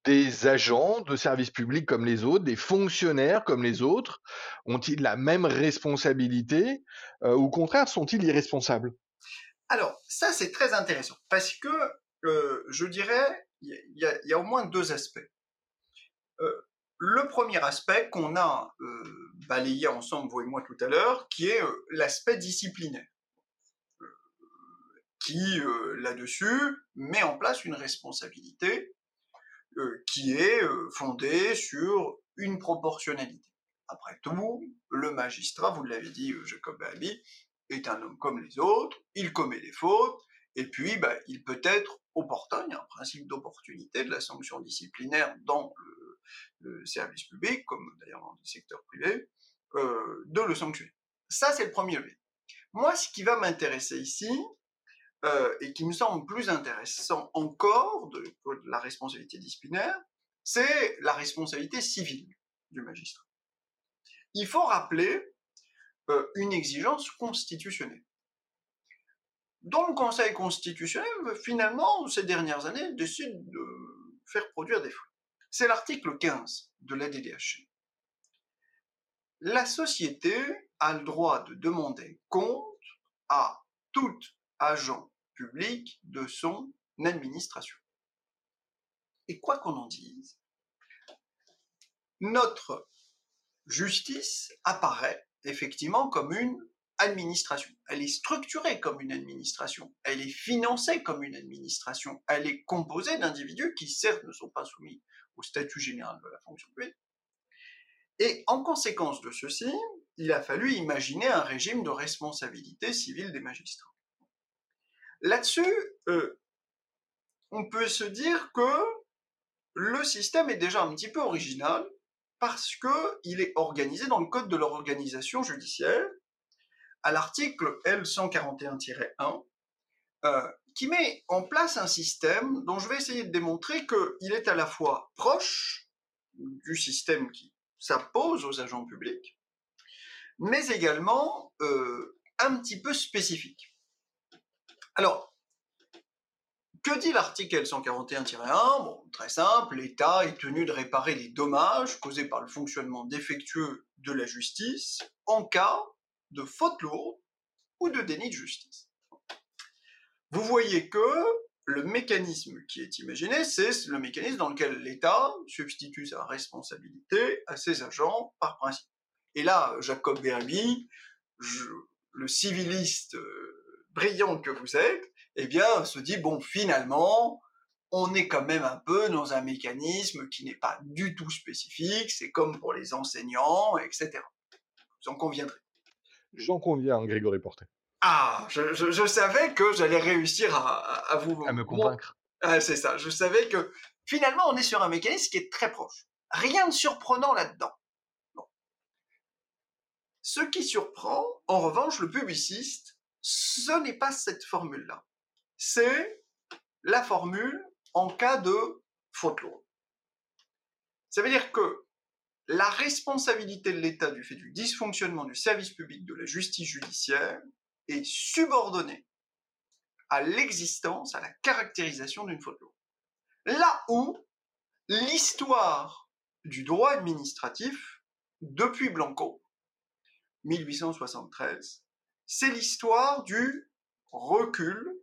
des agents de service public comme les autres, des fonctionnaires comme les autres Ont-ils la même responsabilité euh, ou au contraire sont-ils irresponsables? Alors, ça c'est très intéressant parce que euh, je dirais, il y, a au moins deux aspects. Euh, le premier aspect qu'on a balayé ensemble, vous et moi tout à l'heure, qui est l'aspect disciplinaire. qui, là-dessus, met en place une responsabilité qui est fondée sur une proportionnalité. Après tout, le magistrat, vous l'avez dit, Jacob Babi, est un homme comme les autres, il commet des fautes, et puis bah, il peut être opportun, il y a un principe d'opportunité de la sanction disciplinaire dans le, service public, comme d'ailleurs dans le secteur privé, euh, de le sanctionner. Ça, c'est le premier levier. Moi, ce qui va m'intéresser ici, euh, et qui me semble plus intéressant encore de, la responsabilité disciplinaire, c'est la responsabilité civile du magistrat. Il faut rappeler euh, une exigence constitutionnelle dont le Conseil constitutionnel, finalement, ces dernières années, décide de faire produire des fruits. C'est l'article 15 de la DDH. La société a le droit de demander compte à tout agent public de son administration. Et quoi qu'on en dise, notre justice apparaît effectivement comme une administration. Elle est structurée comme une administration. Elle est financée comme une administration. Elle est composée d'individus qui, certes, ne sont pas soumis au statut général de la fonction publique. Et en conséquence de ceci, il a fallu imaginer un régime de responsabilité civile des magistrats. Là-dessus, euh, on peut se dire que le système est déjà un petit peu original parce qu'il est organisé dans le code de l'organisation judiciaire à l'article L141-1, euh, qui met en place un système dont je vais essayer de démontrer qu'il est à la fois proche du système qui s'impose aux agents publics, mais également euh, un petit peu spécifique. Alors, que dit l'article L141-1 Bon, très simple, l'État est tenu de réparer les dommages causés par le fonctionnement défectueux de la justice en cas de faute lourde ou de déni de justice. Vous voyez que le mécanisme qui est imaginé, c'est le mécanisme dans lequel l'État substitue sa responsabilité à ses agents par principe. Et là, Jacob Berby, le civiliste euh, brillant que vous êtes, eh bien, se dit, bon, finalement, on est quand même un peu dans un mécanisme qui n'est pas du tout spécifique, c'est comme pour les enseignants, etc. Vous en conviendrez. J'en conviens, Grégory Portet. Ah, je, savais que j'allais réussir à, vous... À me convaincre. Ah, c'est ça, je savais que finalement on est sur un mécanisme qui est très proche. Rien de surprenant là-dedans. Ce qui surprend, en revanche, le publiciste, ce n'est pas cette formule-là. C'est la formule en cas de faute lourde. Ça veut dire que la responsabilité de l'État du fait du dysfonctionnement du service public de la justice judiciaire est subordonnée à l'existence, à la caractérisation d'une faute lourde. Là où l'histoire du droit administratif, depuis Blanco, 1873, c'est l'histoire du recul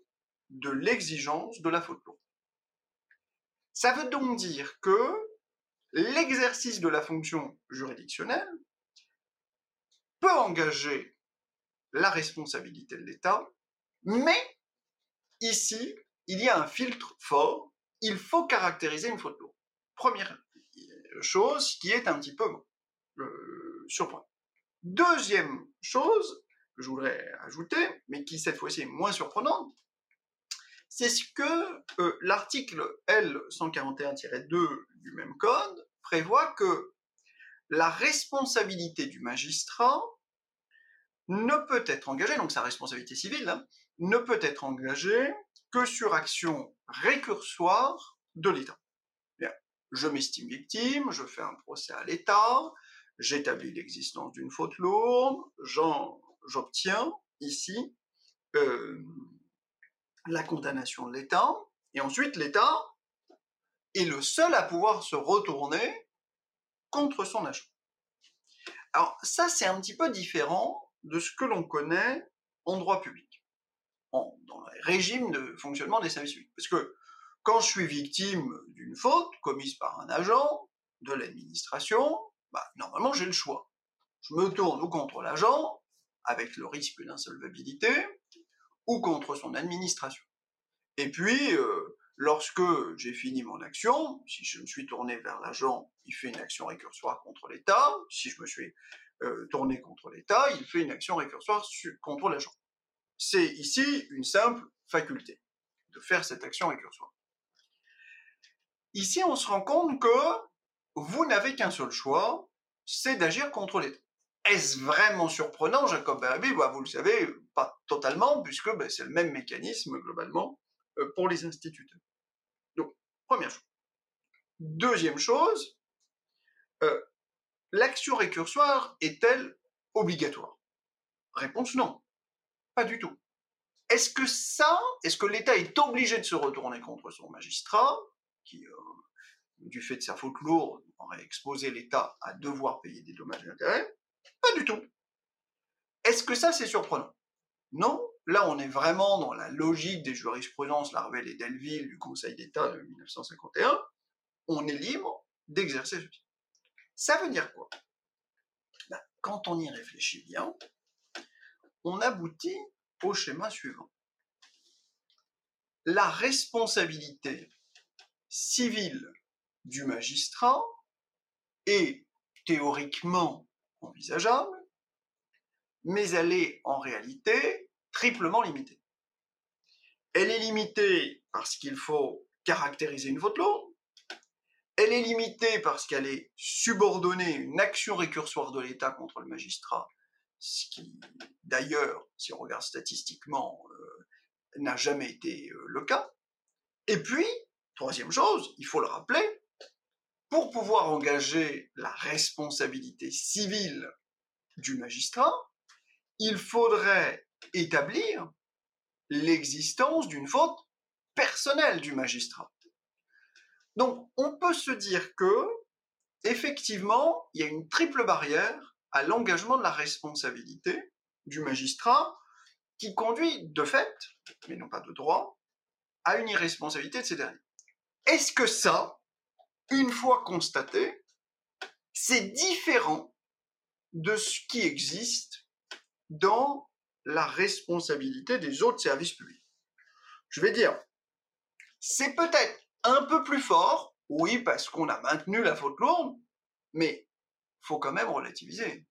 de l'exigence de la faute lourde. Ça veut donc dire que l'exercice de la fonction juridictionnelle peut engager la responsabilité de l'État, mais ici, il y a un filtre fort, il faut caractériser une faute lourde. Première chose qui est un petit peu euh, surprenante. Deuxième chose que je voudrais ajouter, mais qui cette fois-ci est moins surprenante, c'est ce que euh, l'article L141-2 du même code prévoit que la responsabilité du magistrat ne peut être engagée, donc sa responsabilité civile, hein, ne peut être engagée que sur action récursoire de l'État. Je m'estime victime, je fais un procès à l'État, j'établis l'existence d'une faute lourde, j'obtiens ici euh, la condamnation de l'État, et ensuite l'État est le seul à pouvoir se retourner contre son agent. Alors ça, c'est un petit peu différent de ce que l'on connaît en droit public, dans le régime de fonctionnement des services publics. Parce que quand je suis victime d'une faute commise par un agent de l'administration, bah, normalement j'ai le choix. Je me tourne ou contre l'agent, avec le risque d'insolvabilité, ou contre son administration. Et puis, euh, lorsque j'ai fini mon action, si je me suis tourné vers l'agent, il fait une action récursoire contre l'État. Si je me suis euh, tourné contre l'État, il fait une action récursoire contre l'agent. C'est ici une simple faculté de faire cette action récursoire. Ici, on se rend compte que vous n'avez qu'un seul choix, c'est d'agir contre l'État. Est-ce vraiment surprenant, Jacob Barabi bah, Vous le savez, pas totalement, puisque bah, c'est le même mécanisme globalement euh, pour les instituteurs. Donc, première chose. Deuxième chose, euh, l'action récursoire est-elle obligatoire? Réponse non, pas du tout. Est-ce que ça, est-ce que l'État est obligé de se retourner contre son magistrat, qui, euh, du fait de sa faute lourde, aurait exposé l'État à devoir payer des dommages et intérêts Pas du tout. Est-ce que ça, c'est surprenant? Non. Là, on est vraiment dans la logique des jurisprudences Larvel et Delville du Conseil d'État de 1951. On est libre d'exercer ceci. Ça veut dire quoi? Ben, Quand on y réfléchit bien, on aboutit au schéma suivant. La responsabilité civile du magistrat est théoriquement envisageable, mais elle est en réalité triplement limitée. Elle est limitée parce qu'il faut caractériser une faute lourde, elle est limitée parce qu'elle est subordonnée à une action récursoire de l'État contre le magistrat, ce qui, d'ailleurs, si on regarde statistiquement, euh, n'a jamais été euh, le cas. Et puis, troisième chose, il faut le rappeler, pour pouvoir engager la responsabilité civile du magistrat, il faudrait établir l'existence d'une faute personnelle du magistrat. Donc, on peut se dire que, effectivement, il y a une triple barrière à l'engagement de la responsabilité du magistrat qui conduit de fait, mais non pas de droit, à une irresponsabilité de ces derniers. Est-ce que ça, une fois constaté, c'est différent de ce qui existe dans la responsabilité des autres services publics. Je vais dire, c'est peut-être un peu plus fort, oui, parce qu'on a maintenu la faute lourde, mais faut quand même relativiser.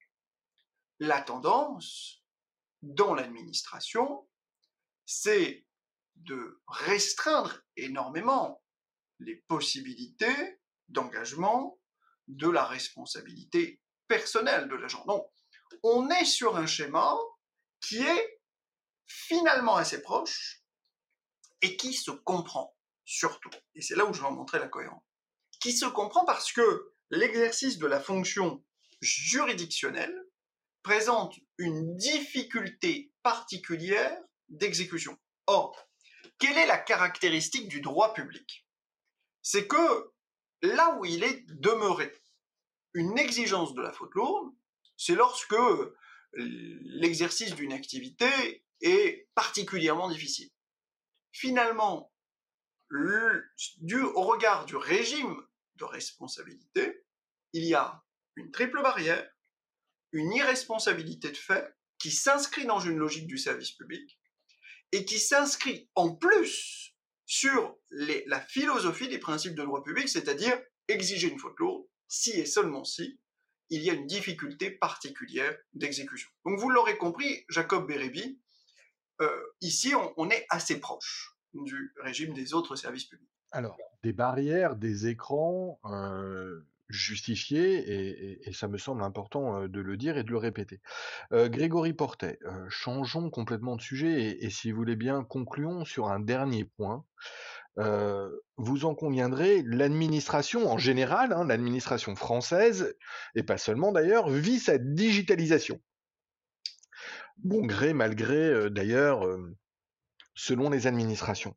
La tendance dans l'administration, c'est de restreindre énormément les possibilités d'engagement, de la responsabilité personnelle de l'agent. Donc, on est sur un schéma qui est finalement assez proche et qui se comprend surtout. Et c'est là où je vais montrer la cohérence. Qui se comprend parce que l'exercice de la fonction juridictionnelle présente une difficulté particulière d'exécution. Or, quelle est la caractéristique du droit public? C'est que là où il est demeuré une exigence de la faute lourde, c'est lorsque l'exercice d'une activité est particulièrement difficile. Finalement, du, au regard du régime de responsabilité, il y a une triple barrière, une irresponsabilité de fait qui s'inscrit dans une logique du service public et qui s'inscrit en plus sur la philosophie des principes de droit public, c'est-à-dire exiger une faute lourde si et seulement si il y a une difficulté particulière d'exécution. Donc vous l'aurez compris, Jacob Bérébi, euh, ici on, est assez proche du régime des autres services publics. Alors, des barrières, des écrans euh, justifiés, et, ça me semble important de le dire et de le répéter. Grégory Portet, changeons complètement de sujet, et, si vous voulez bien, concluons sur un dernier point vous en conviendrez, l'administration en général, hein, l'administration française, et pas seulement d'ailleurs, vit cette digitalisation. Bon gré, malgré d'ailleurs, selon les administrations.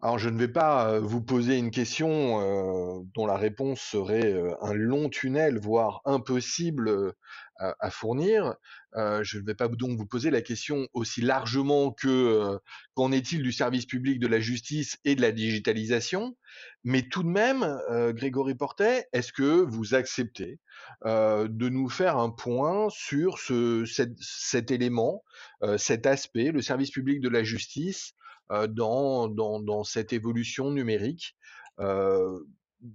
Alors je ne vais pas vous poser une question dont la réponse serait un long tunnel, voire impossible à, fournir. je ne vais pas donc vous poser la question aussi largement que qu'en est-il du service public de la justice et de la digitalisation, mais tout de même, Grégory Portet, est-ce que vous acceptez de nous faire un point sur ce, cet élément, cet aspect, le service public de la justice dans, dans, cette évolution numérique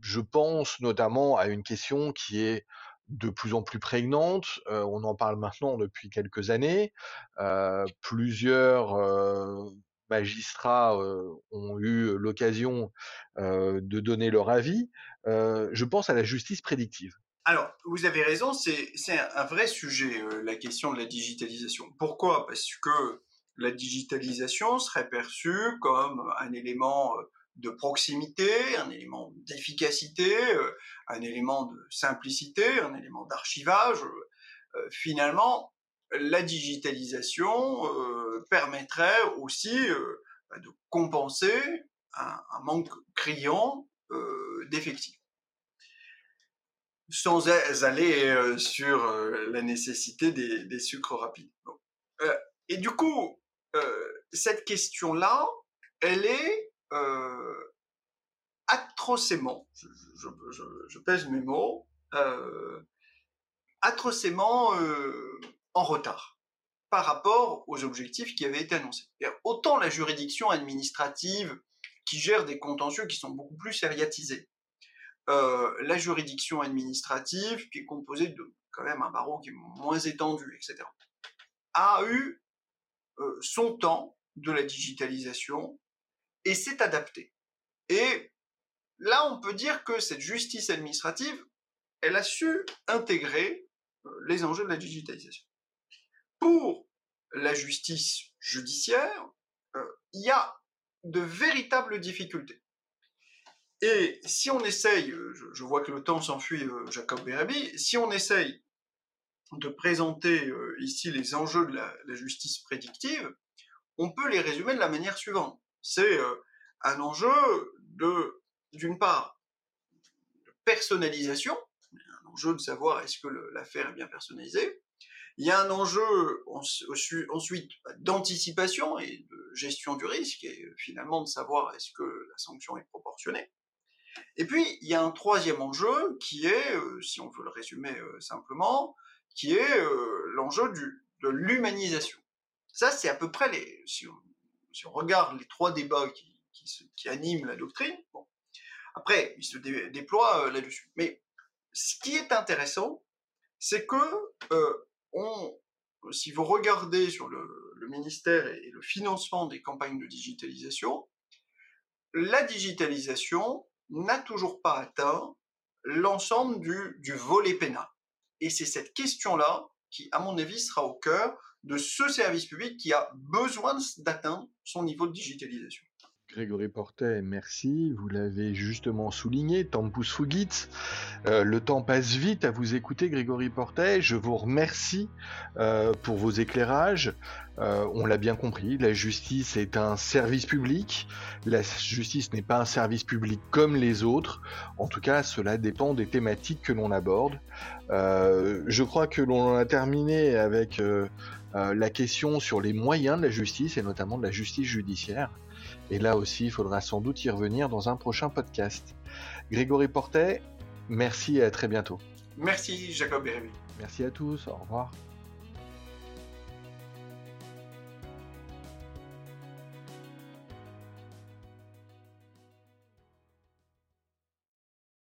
je pense notamment à une question qui est de plus en plus prégnante. on en parle maintenant depuis quelques années. plusieurs magistrats ont eu l'occasion de donner leur avis. je pense à la justice prédictive. Alors, vous avez raison, c'est un vrai sujet, la question de la digitalisation. Pourquoi? Parce que la digitalisation serait perçue comme un élément de proximité, un élément d'efficacité, euh, un élément de simplicité, un élément d'archivage. Euh, finalement, la digitalisation euh, permettrait aussi de compenser un, manque criant d'effectifs. Sans aller sur la nécessité des, sucres rapides. et du coup, cette question-là, elle est euh, atrocement, je, pèse mes mots, euh, atrocement euh, en retard par rapport aux objectifs qui avaient été annoncés. autant la juridiction administrative qui gère des contentieux qui sont beaucoup plus sériatisés, la juridiction administrative qui est composée de quand même un barreau qui est moins étendu, etc., a eu son temps de la digitalisation et s'est adapté. Et là, on peut dire que cette justice administrative, elle a su intégrer euh, les enjeux de la digitalisation. Pour la justice judiciaire, euh, il y a de véritables difficultés. Et si on essaye, euh, je, vois que le temps s'enfuit, Jacob Bérabi, si on essaye de présenter ici les enjeux de la, justice prédictive, on peut les résumer de la manière suivante c'est euh, un enjeu de, d'une part, de personnalisation, un enjeu de savoir est-ce que l'affaire est bien personnalisée. Il y a un enjeu ensuite d'anticipation et de gestion du risque, et finalement de savoir est-ce que la sanction est proportionnée. Et puis, il y a un troisième enjeu qui est, euh, si on veut le résumer euh, simplement, qui est l'enjeu de l'humanisation. Ça, c'est à peu près les, si on regarde les trois débats qui, animent la doctrine, après, ils se déploient euh, là-dessus. Mais ce qui est intéressant, c'est que euh, si vous regardez sur le, ministère et le financement des campagnes de digitalisation, la digitalisation n'a toujours pas atteint l'ensemble du volet pénal. Et c'est cette question-là qui, à mon avis, sera au cœur de ce service public qui a besoin d'atteindre son niveau de digitalisation. Grégory Portet, merci. Vous l'avez justement souligné, Tempus Fugit. Euh, le temps passe vite à vous écouter, Grégory Portet. Je vous remercie euh, pour vos éclairages. Euh, on l'a bien compris, la justice est un service public. La justice n'est pas un service public comme les autres. En tout cas, cela dépend des thématiques que l'on aborde. je crois que l'on a terminé avec la question sur les moyens de la justice et notamment de la justice judiciaire. Et là aussi, il faudra sans doute y revenir dans un prochain podcast. Grégory Portet, merci et à très bientôt. Merci Jacob Bérémy. Merci à tous, au revoir.